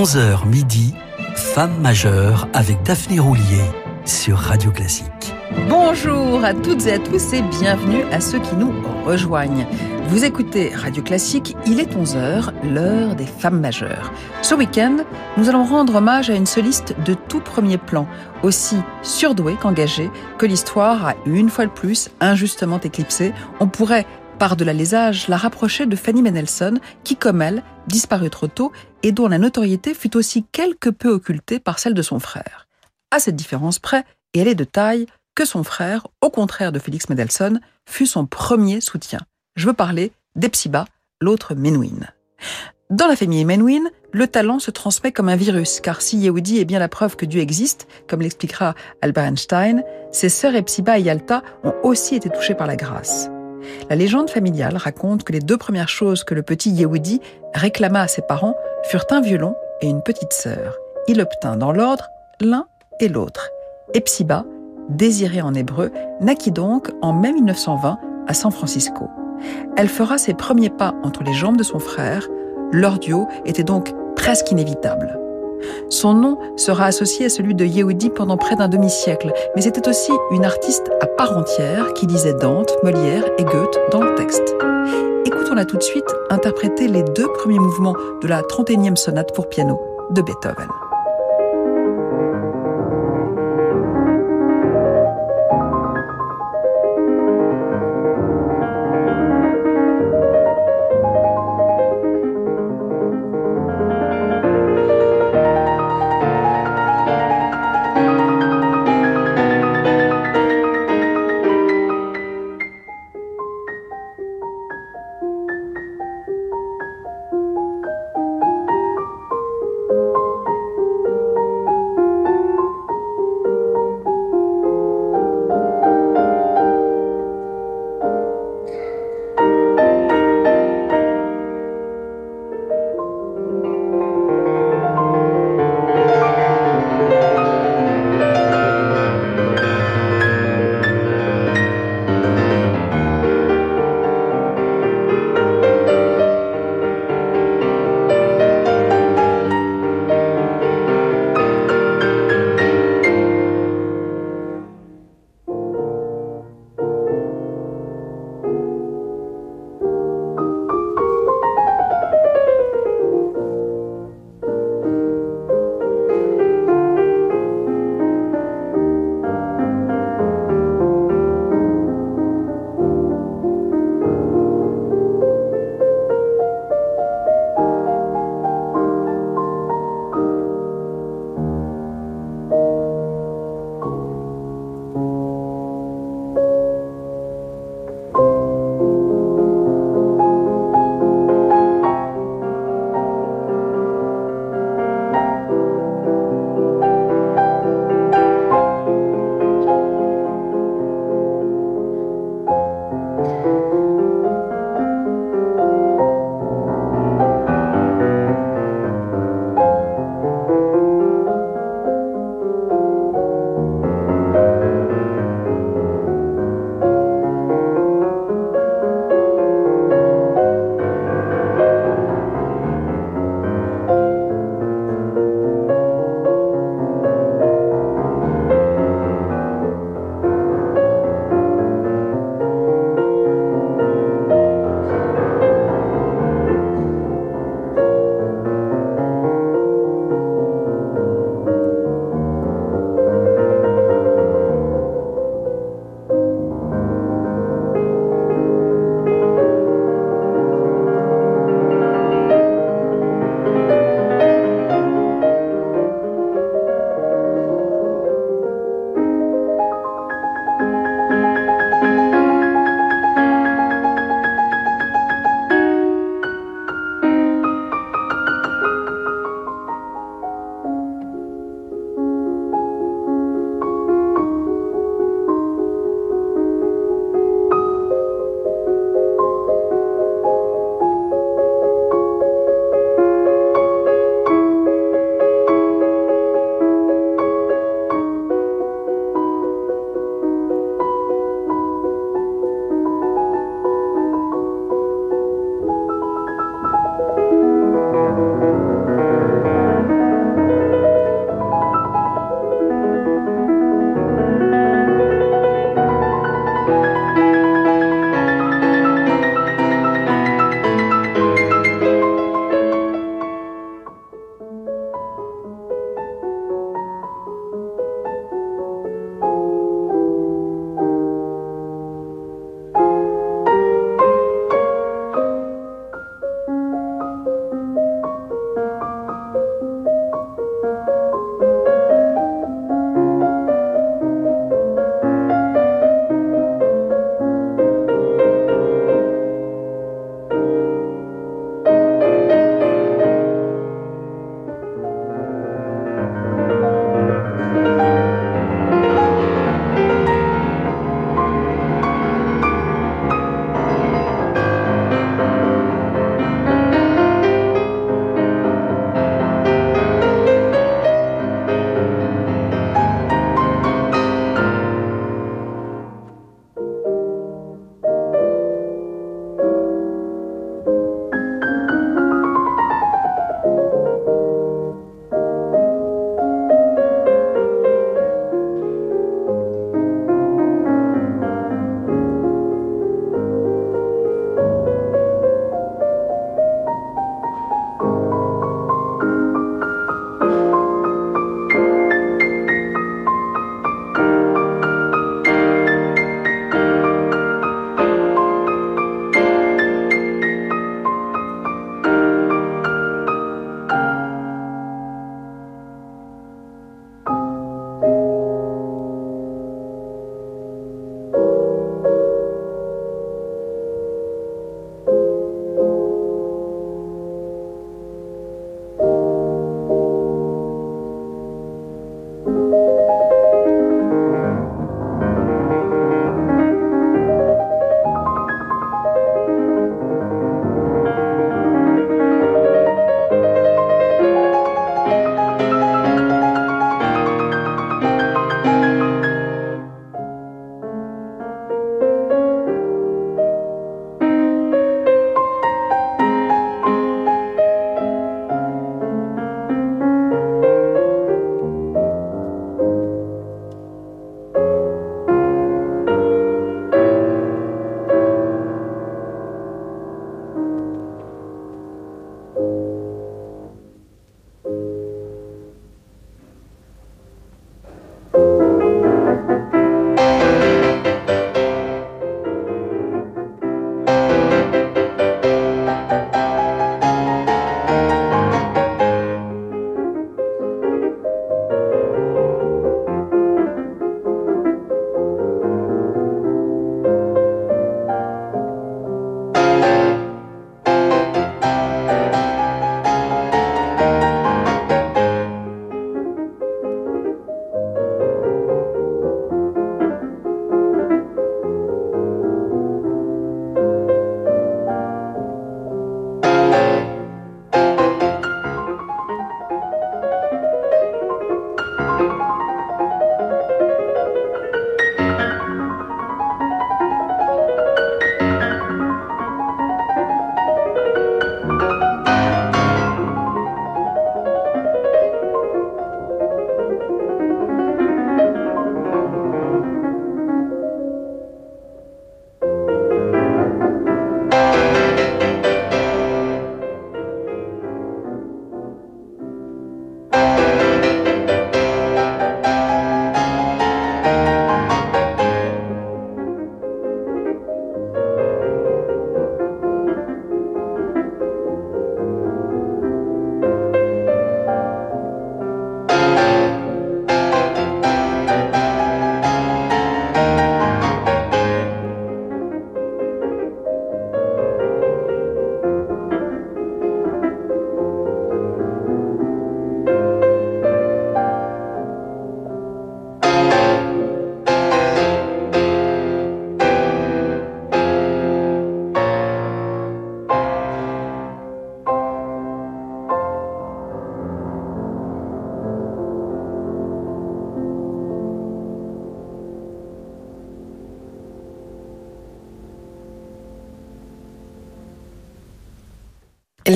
11h midi, Femme majeure avec Daphné Roulier sur Radio Classique. Bonjour à toutes et à tous et bienvenue à ceux qui nous rejoignent. Vous écoutez Radio Classique, il est 11h, l'heure des femmes majeures. Ce week-end, nous allons rendre hommage à une soliste de tout premier plan, aussi surdouée qu'engagée, que l'histoire a une fois de plus injustement éclipsée. On pourrait par de la lésage, la rapprocher de Fanny Mendelssohn, qui, comme elle, disparut trop tôt et dont la notoriété fut aussi quelque peu occultée par celle de son frère. À cette différence près, et elle est de taille, que son frère, au contraire de Félix Mendelssohn, fut son premier soutien. Je veux parler d'Epsiba, l'autre Menuhin. Dans la famille Menuhin, le talent se transmet comme un virus, car si Yehudi est bien la preuve que Dieu existe, comme l'expliquera Albert Einstein, ses sœurs Epsiba et Yalta ont aussi été touchées par la grâce. La légende familiale raconte que les deux premières choses que le petit Yehudi réclama à ses parents furent un violon et une petite sœur. Il obtint dans l'ordre l'un et l'autre. Epsiba, désirée en hébreu, naquit donc en mai 1920 à San Francisco. Elle fera ses premiers pas entre les jambes de son frère. Leur duo était donc presque inévitable. Son nom sera associé à celui de Yehudi pendant près d'un demi-siècle, mais c'était aussi une artiste à part entière qui lisait Dante, Molière et Goethe dans le texte. Écoutons-la tout de suite interpréter les deux premiers mouvements de la 31e sonate pour piano de Beethoven.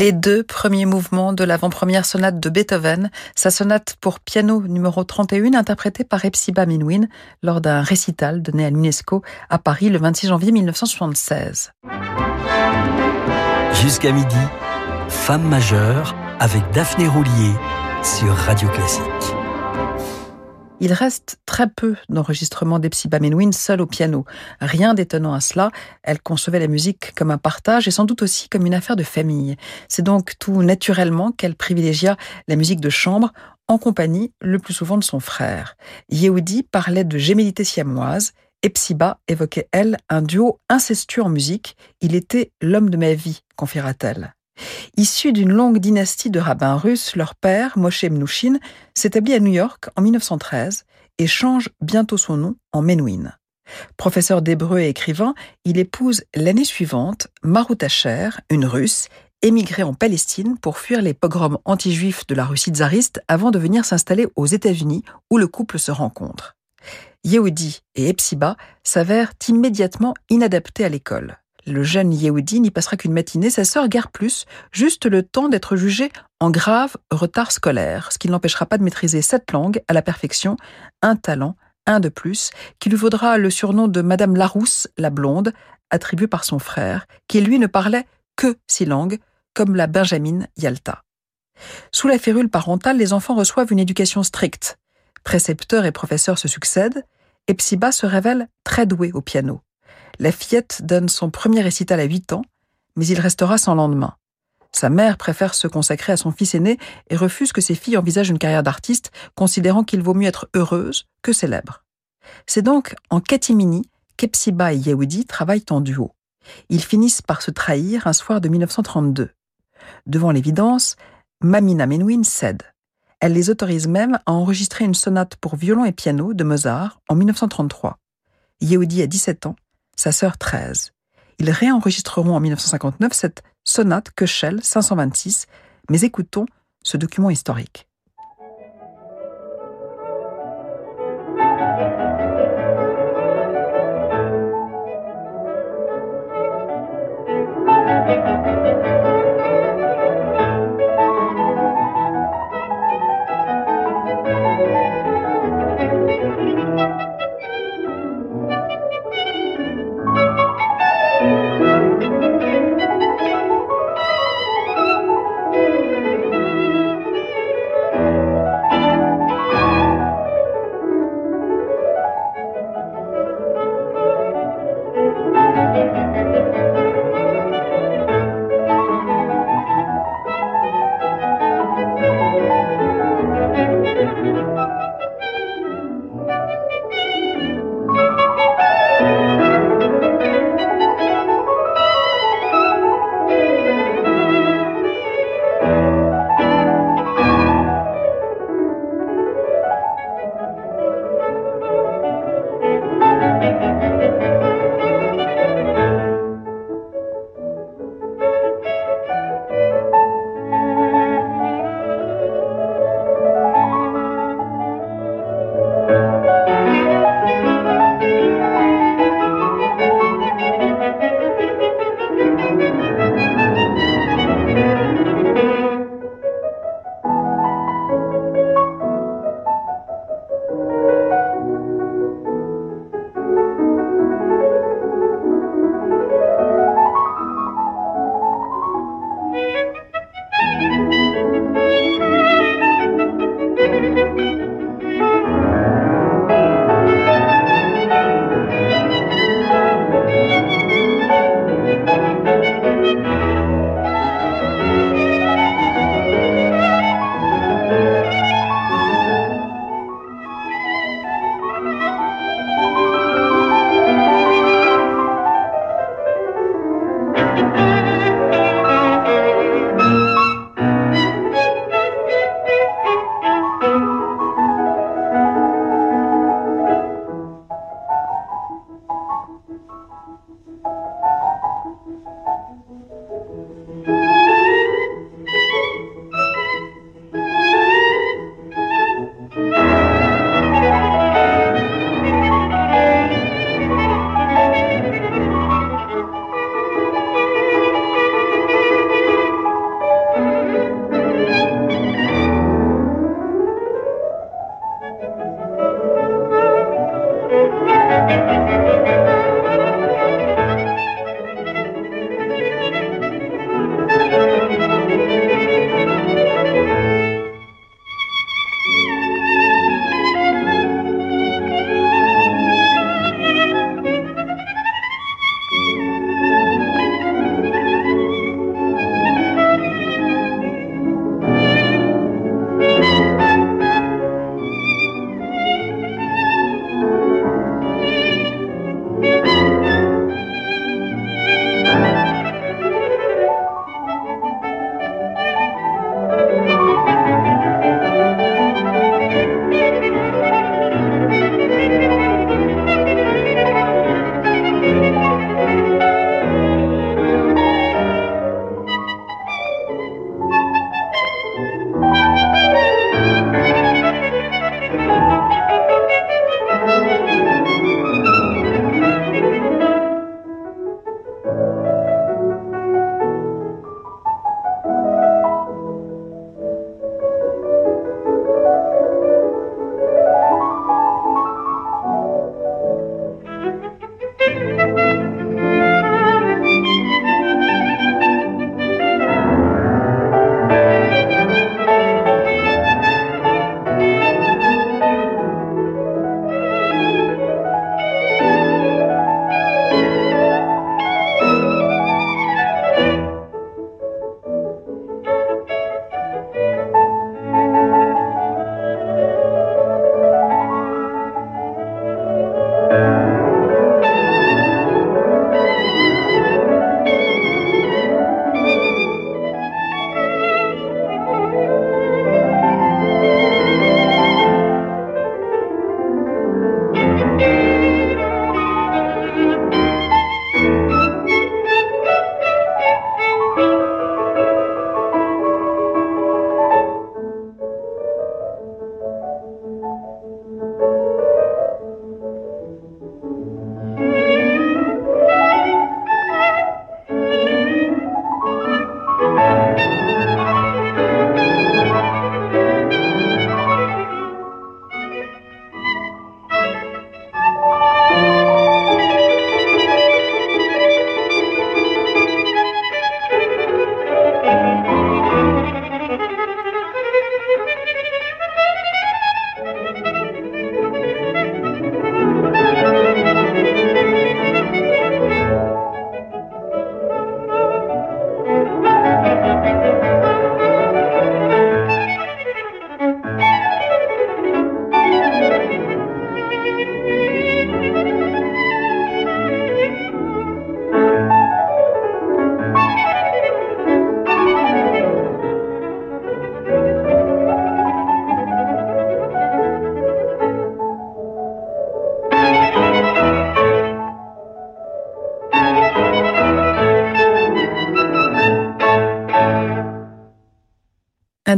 Les deux premiers mouvements de l'avant-première sonate de Beethoven, sa sonate pour piano numéro 31 interprétée par Epsiba Menuhin lors d'un récital donné à l'UNESCO à Paris le 26 janvier 1976. Jusqu'à midi, Femme majeure avec Daphné Roulier sur Radio Classique. Il reste très peu d'enregistrements d'Epsiba Menuhin seule au piano. Rien d'étonnant à cela. Elle concevait la musique comme un partage et sans doute aussi comme une affaire de famille. C'est donc tout naturellement qu'elle privilégia la musique de chambre en compagnie le plus souvent de son frère. Yehudi parlait de gémellité siamoise. Epsiba évoquait, elle, un duo incestueux en musique. Il était l'homme de ma vie, confiera-t-elle. Issu d'une longue dynastie de rabbins russes, leur père, Moshe Mnouchin, s'établit à New York en 1913 et change bientôt son nom en Menuhin. Professeur d'hébreu et écrivain, il épouse l'année suivante Marut Asher, une russe, émigrée en Palestine pour fuir les pogroms anti-juifs de la Russie tsariste avant de venir s'installer aux États-Unis où le couple se rencontre. Yehudi et Epsiba s'avèrent immédiatement inadaptés à l'école. Le jeune Yehudi n'y passera qu'une matinée, sa sœur guère plus, juste le temps d'être jugé en grave retard scolaire, ce qui ne l'empêchera pas de maîtriser cette langue à la perfection, un talent, un de plus, qui lui vaudra le surnom de Madame Larousse, la blonde, attribué par son frère, qui lui ne parlait que six langues, comme la Benjamin Yalta. Sous la férule parentale, les enfants reçoivent une éducation stricte. Précepteurs et professeurs se succèdent, et Psiba se révèle très doué au piano. La fillette donne son premier récital à 8 ans, mais il restera sans lendemain. Sa mère préfère se consacrer à son fils aîné et refuse que ses filles envisagent une carrière d'artiste, considérant qu'il vaut mieux être heureuse que célèbre. C'est donc en catimini qu'Epsiba et Yehudi travaillent en duo. Ils finissent par se trahir un soir de 1932. Devant l'évidence, Mamina Menuhin cède. Elle les autorise même à enregistrer une sonate pour violon et piano de Mozart en 1933. Yehudi a 17 ans sa sœur 13. Ils réenregistreront en 1959 cette sonate Köchel 526, mais écoutons ce document historique.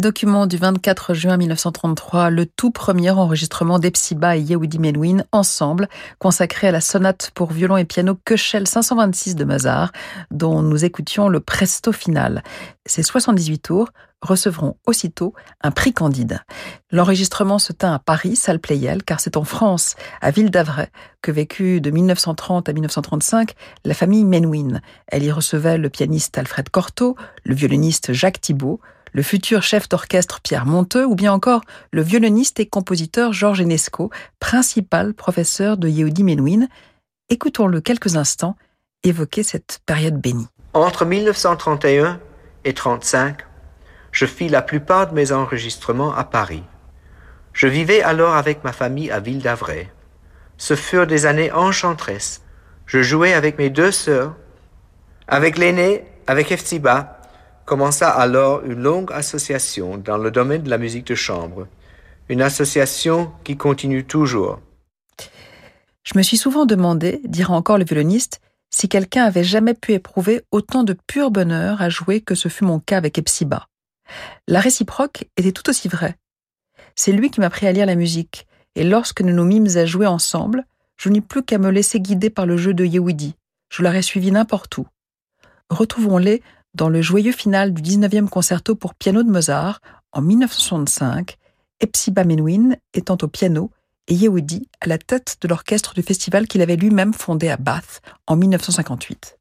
Document du 24 juin 1933, le tout premier enregistrement d'Epsiba et Yehudi Menuhin ensemble, consacré à la sonate pour violon et piano Köchel 526 de Mozart, dont nous écoutions le presto final. Ces 78 tours recevront aussitôt un prix Candide. L'enregistrement se tint à Paris, salle Pleyel, car c'est en France, à Ville d'Avray, que vécut de 1930 à 1935 la famille Menuhin. Elle y recevait le pianiste Alfred Cortot, le violoniste Jacques Thibault, le futur chef d'orchestre Pierre Monteux ou bien encore le violoniste et compositeur Georges Enesco, principal professeur de Yehudi Menuhin. Écoutons-le quelques instants évoquer cette période bénie. Entre 1931 et 1935, je fis la plupart de mes enregistrements à Paris. Je vivais alors avec ma famille à Ville d'Avray. Ce furent des années enchanteresses. Je jouais avec mes deux sœurs, avec l'aînée, avec Eftiba, commença alors une longue association dans le domaine de la musique de chambre, une association qui continue toujours. Je me suis souvent demandé, dira encore le violoniste, si quelqu'un avait jamais pu éprouver autant de pur bonheur à jouer que ce fut mon cas avec Epsiba. La réciproque était tout aussi vraie. C'est lui qui m'a appris à lire la musique, et lorsque nous nous mîmes à jouer ensemble, je n'eus plus qu'à me laisser guider par le jeu de Yehudi. Je l'aurais suivi n'importe où. Retrouvons-les dans le joyeux final du 19e concerto pour piano de Mozart en 1965, Epsiba Menuhin étant au piano et Yehudi à la tête de l'orchestre du festival qu'il avait lui-même fondé à Bath en 1958.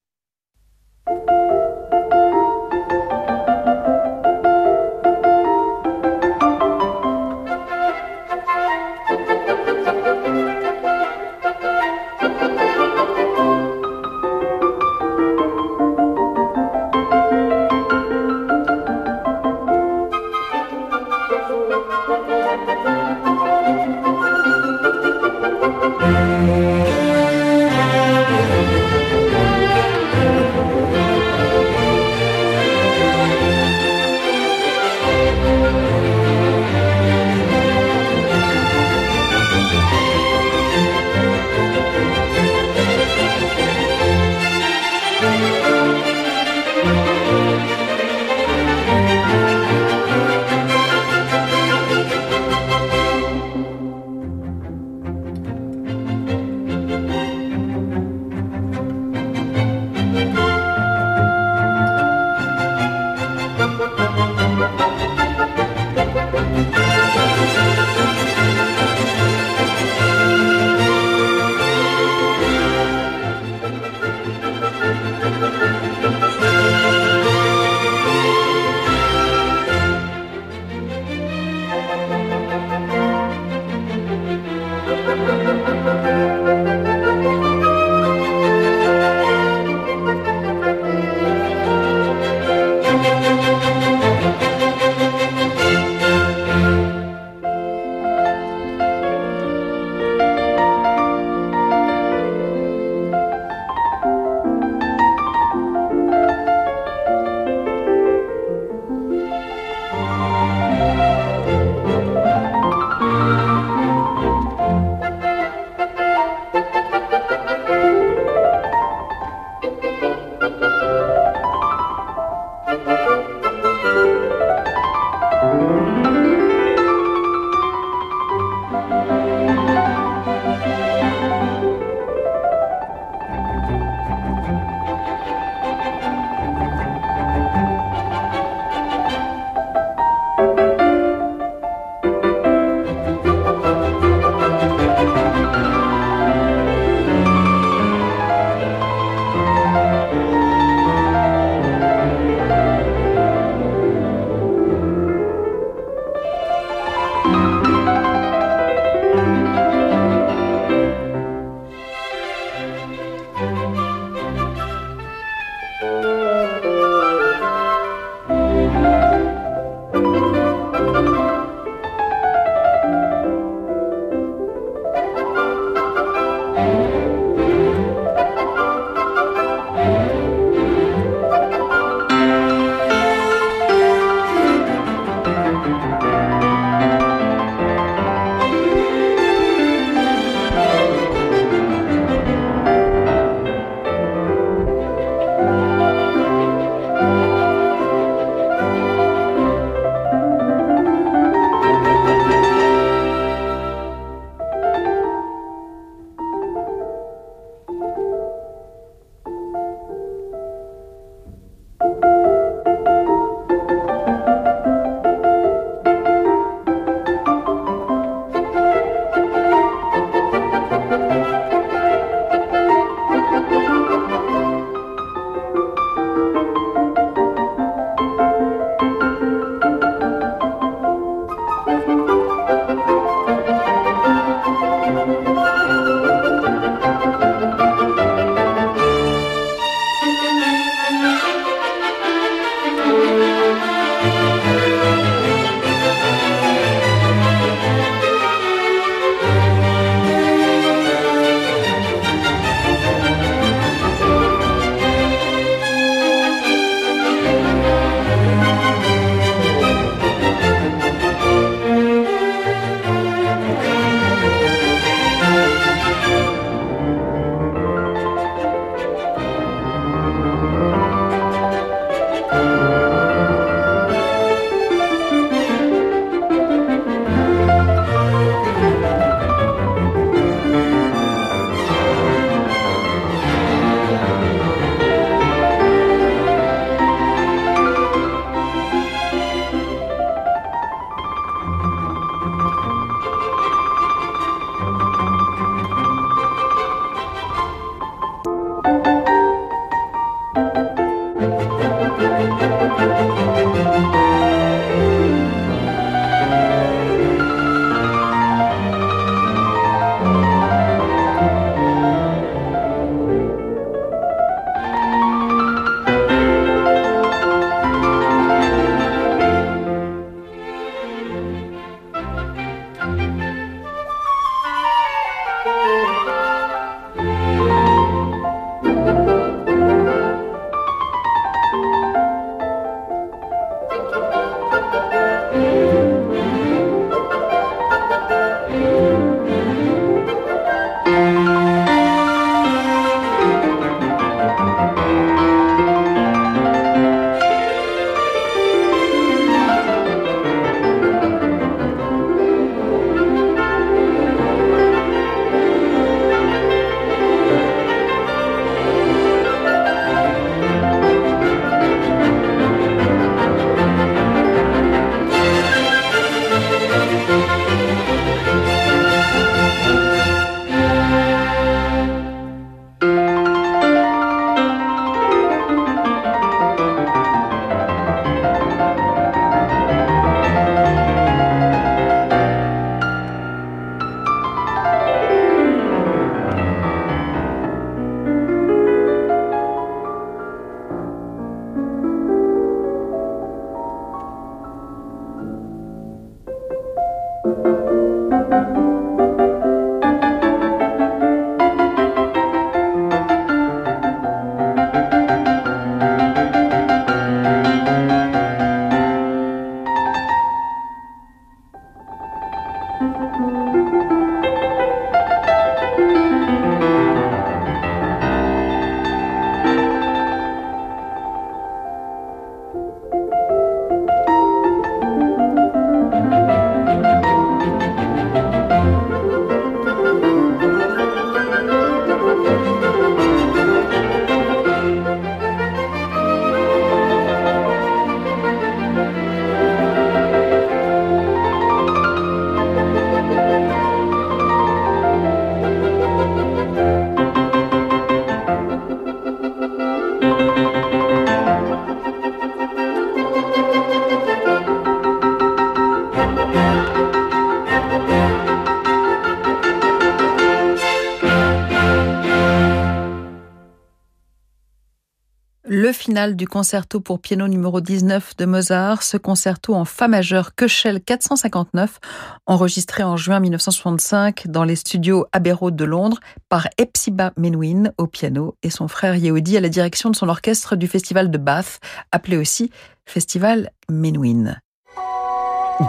Du concerto pour piano numéro 19 de Mozart, ce concerto en fa majeur Köchel 459, enregistré en juin 1965 dans les studios Abbey Road de Londres par Epsiba Menuhin au piano et son frère Yehudi à la direction de son orchestre du festival de Bath, appelé aussi Festival Menuhin.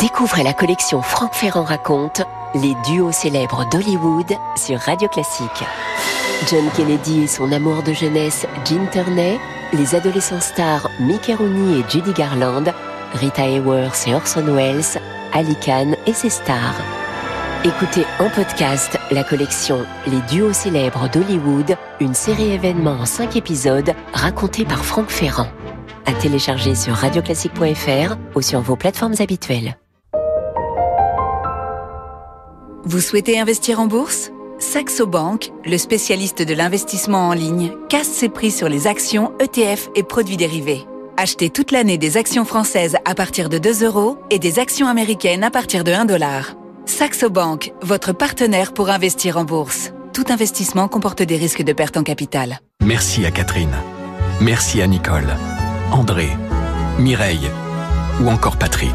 Découvrez la collection Franck Ferrand raconte les duos célèbres d'Hollywood sur Radio Classique. John Kennedy et son amour de jeunesse Gene Turney, les adolescents stars Mickey Rooney et Judy Garland, Rita Hayworth et Orson Welles, Ali Khan et ses stars. Écoutez en podcast la collection Les duos célèbres d'Hollywood, une série événement en 5 épisodes racontée par Franck Ferrand à télécharger sur radioclassique.fr ou sur vos plateformes habituelles. Vous souhaitez investir en bourse? Saxo Bank, le spécialiste de l'investissement en ligne, casse ses prix sur les actions, ETF et produits dérivés. Achetez toute l'année des actions françaises à partir de 2 euros et des actions américaines à partir de 1 dollar. Saxo Bank, votre partenaire pour investir en bourse. Tout investissement comporte des risques de perte en capital. Merci à Catherine. Merci à Nicole. André, Mireille ou encore Patrick.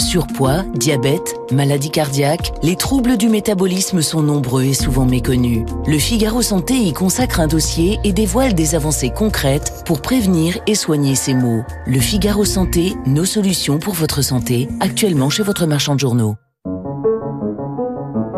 Surpoids, diabète, maladie cardiaque, les troubles du métabolisme sont nombreux et souvent méconnus. Le Figaro Santé y consacre un dossier et dévoile des avancées concrètes pour prévenir et soigner ces maux. Le Figaro Santé, nos solutions pour votre santé, actuellement chez votre marchand de journaux.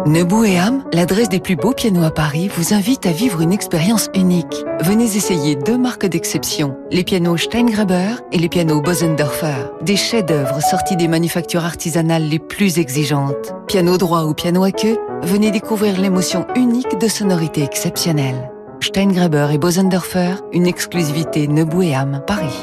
Nebou et Ham, l'adresse des plus beaux pianos à Paris, vous invite à vivre une expérience unique. Venez essayer deux marques d'exception, les pianos Steingraber et les pianos Bosendorfer, des chefs-d'œuvre sortis des manufactures artisanales les plus exigeantes. Piano droit ou piano à queue, venez découvrir l'émotion unique de sonorités exceptionnelles. Steingraber et Bosendorfer, une exclusivité Nebou et Ham, Paris.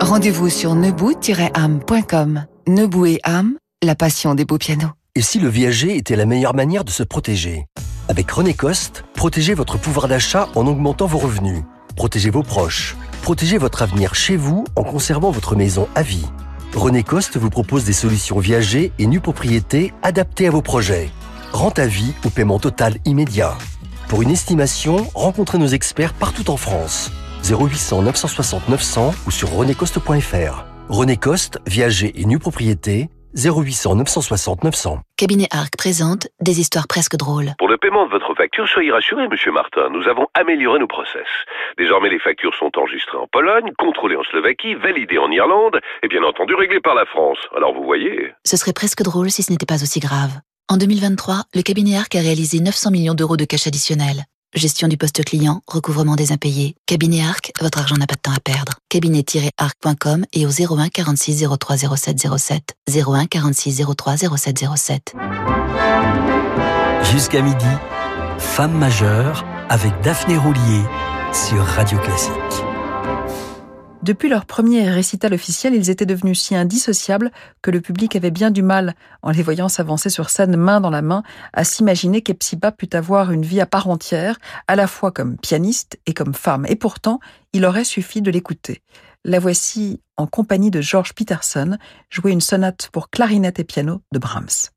Rendez-vous sur nebou-am.com. Nebou et Ham, la passion des beaux pianos. Et si le viager était la meilleure manière de se protéger? Avec René Coste, protégez votre pouvoir d'achat en augmentant vos revenus. Protégez vos proches. Protégez votre avenir chez vous en conservant votre maison à vie. René Coste vous propose des solutions viager et nue propriété adaptées à vos projets. Rente à vie ou paiement total immédiat. Pour une estimation, rencontrez nos experts partout en France. 0800 960 900 ou sur renécoste.fr. René Coste, viager et nue propriété, 0800 960 900. Cabinet Arc présente des histoires presque drôles. Pour le paiement de votre facture, soyez rassuré, monsieur Martin. Nous avons amélioré nos process. Désormais, les factures sont enregistrées en Pologne, contrôlées en Slovaquie, validées en Irlande et bien entendu réglées par la France. Alors vous voyez. Ce serait presque drôle si ce n'était pas aussi grave. En 2023, le cabinet Arc a réalisé 900 millions d'euros de cash additionnel. Gestion du poste client, recouvrement des impayés. Cabinet Arc, votre argent n'a pas de temps à perdre. Cabinet-arc.com et au 01 46 03 07 07. 01 46 03 07 07. Jusqu'à midi, Femme majeure avec Daphné Roulier sur Radio Classique. Depuis leur premier récital officiel, ils étaient devenus si indissociables que le public avait bien du mal, en les voyant s'avancer sur scène main dans la main, à s'imaginer qu'Epsiba pût avoir une vie à part entière, à la fois comme pianiste et comme femme. Et pourtant, il aurait suffi de l'écouter. La voici en compagnie de George Peterson, jouer une sonate pour clarinette et piano de Brahms.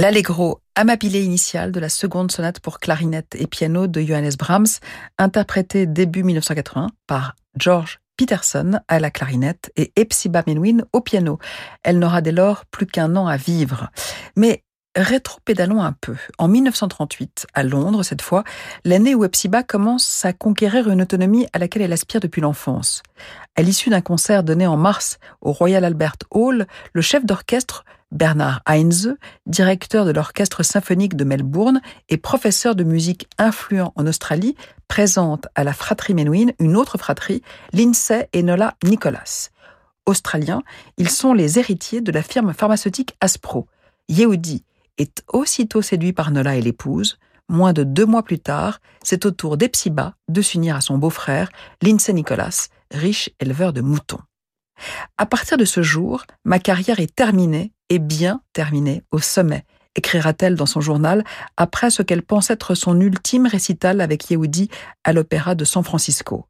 L'allegro amabile initial de la seconde sonate pour clarinette et piano de Johannes Brahms, interprété début 1980 par George Peterson à la clarinette et Epsiba Menuhin au piano. Elle n'aura dès lors plus qu'un an à vivre. Mais rétro-pédalons un peu. En 1938, à Londres cette fois, l'année où Epsiba commence à conquérir une autonomie à laquelle elle aspire depuis l'enfance. À l'issue d'un concert donné en mars au Royal Albert Hall, le chef d'orchestre Bernard Heinze, directeur de l'Orchestre symphonique de Melbourne et professeur de musique influent en Australie, présente à la fratrie Menuhin une autre fratrie, Lindsay et Nola Nicholas. Australiens, ils sont les héritiers de la firme pharmaceutique Aspro. Yehudi est aussitôt séduit par Nola et l'épouse. Moins de deux mois plus tard, c'est au tour d'Epsiba de s'unir à son beau-frère, Lindsay Nicholas, riche éleveur de moutons. À partir de ce jour, ma carrière est terminée et bien terminée au sommet, écrira-t-elle dans son journal après ce qu'elle pense être son ultime récital avec Yehudi à l'Opéra de San Francisco.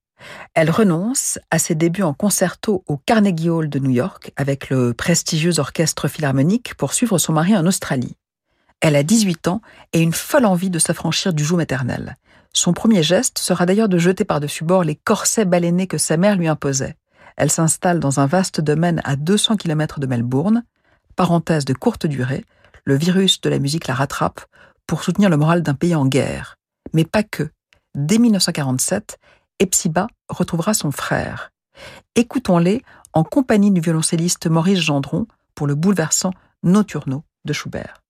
Elle renonce à ses débuts en concerto au Carnegie Hall de New York avec le prestigieux orchestre philharmonique pour suivre son mari en Australie. Elle a 18 ans et une folle envie de s'affranchir du joug maternel. Son premier geste sera d'ailleurs de jeter par-dessus bord les corsets balénés que sa mère lui imposait. Elle s'installe dans un vaste domaine à 200 km de Melbourne. Parenthèse de courte durée, le virus de la musique la rattrape pour soutenir le moral d'un pays en guerre. Mais pas que. Dès 1947, Epsiba retrouvera son frère. Écoutons-les en compagnie du violoncelliste Maurice Gendron pour le bouleversant Nocturno de Schubert.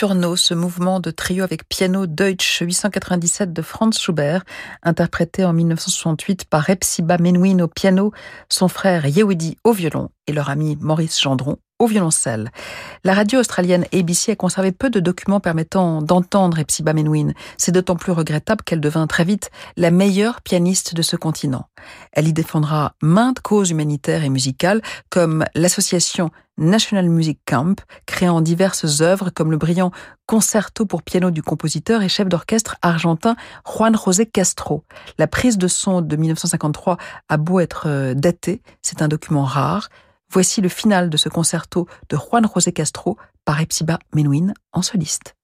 Le Notturno, ce mouvement de trio avec piano Deutsch 897 de Franz Schubert, interprété en 1968 par Epsiba Menuhin au piano, son frère Yehudi au violon et leur ami Maurice Gendron au violoncelle. La radio australienne ABC a conservé peu de documents permettant d'entendre Epsiba Menuhin. C'est d'autant plus regrettable qu'elle devint très vite la meilleure pianiste de ce continent. Elle y défendra maintes causes humanitaires et musicales, comme l'association National Music Camp, créant diverses œuvres comme le brillant concerto pour piano du compositeur et chef d'orchestre argentin Juan José Castro. La prise de son de 1953 a beau être euh, datée, c'est un document rare. Voici le final de ce concerto de Juan José Castro par Epsiba Menuhin en soliste.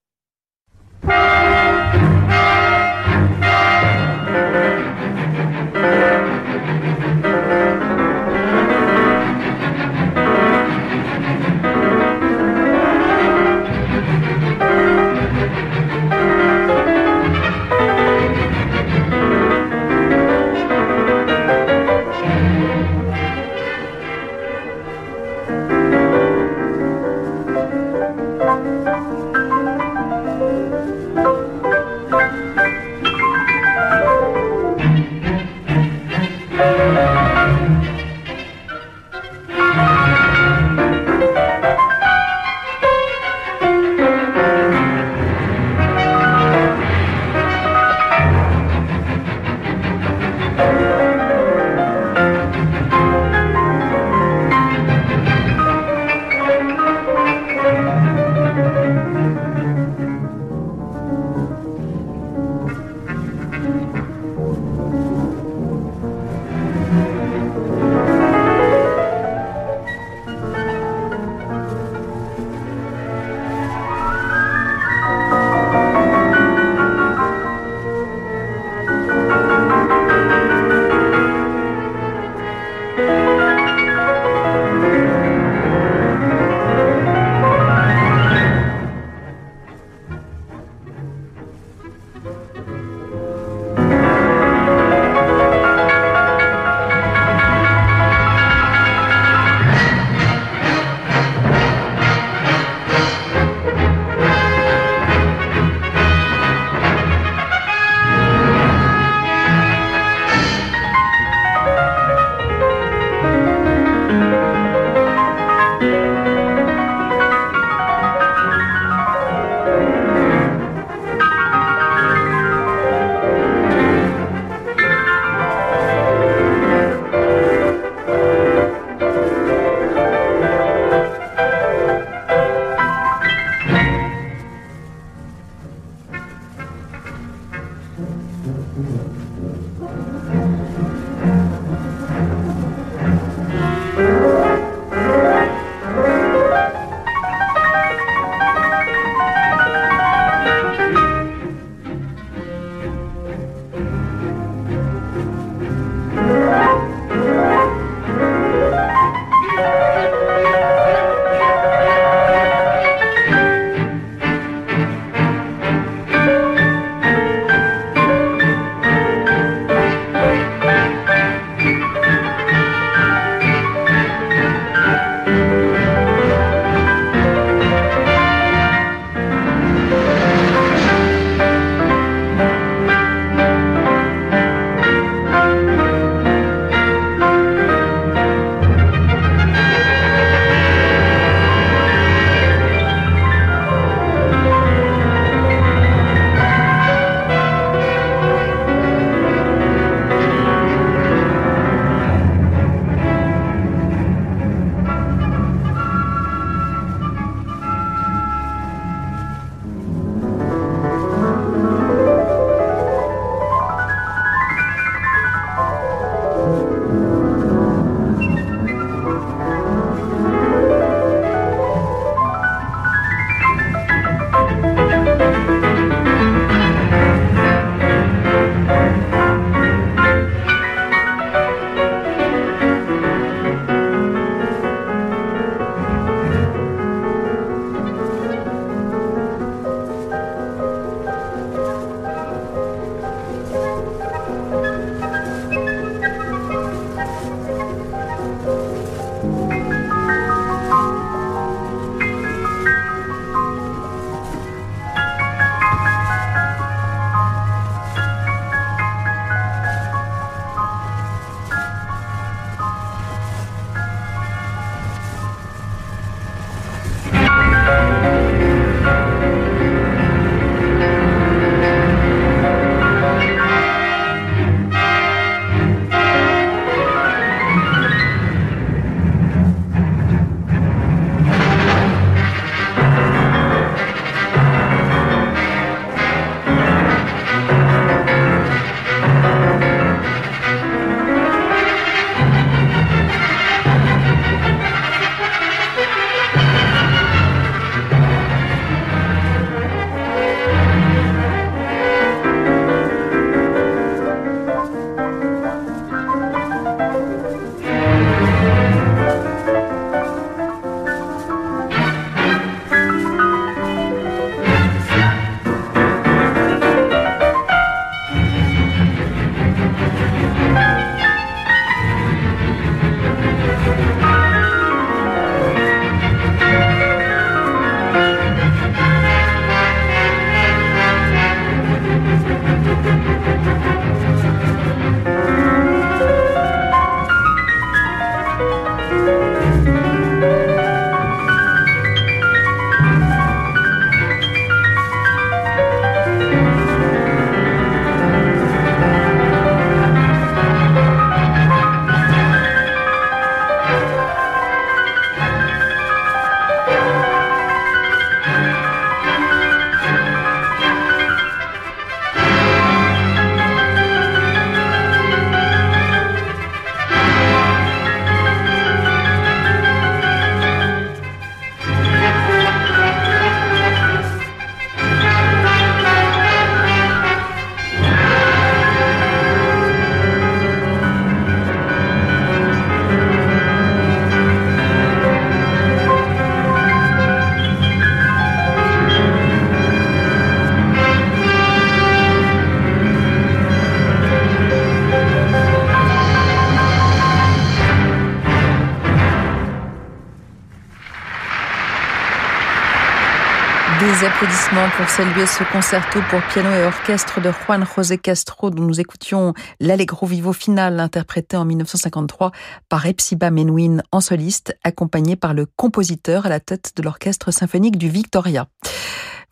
Applaudissements pour saluer ce concerto pour piano et orchestre de Juan José Castro dont nous écoutions l'Allegro Vivo final interprété en 1953 par Epsiba Menuhin en soliste, accompagné par le compositeur à la tête de l'orchestre symphonique du Victoria.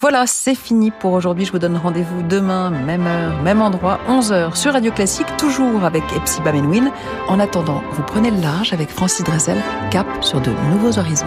Voilà, c'est fini pour aujourd'hui. Je vous donne rendez-vous demain, même heure, même endroit, 11h sur Radio Classique, toujours avec Epsiba Menuhin. En attendant, vous prenez le large avec Francis Drezel, cap sur de nouveaux horizons.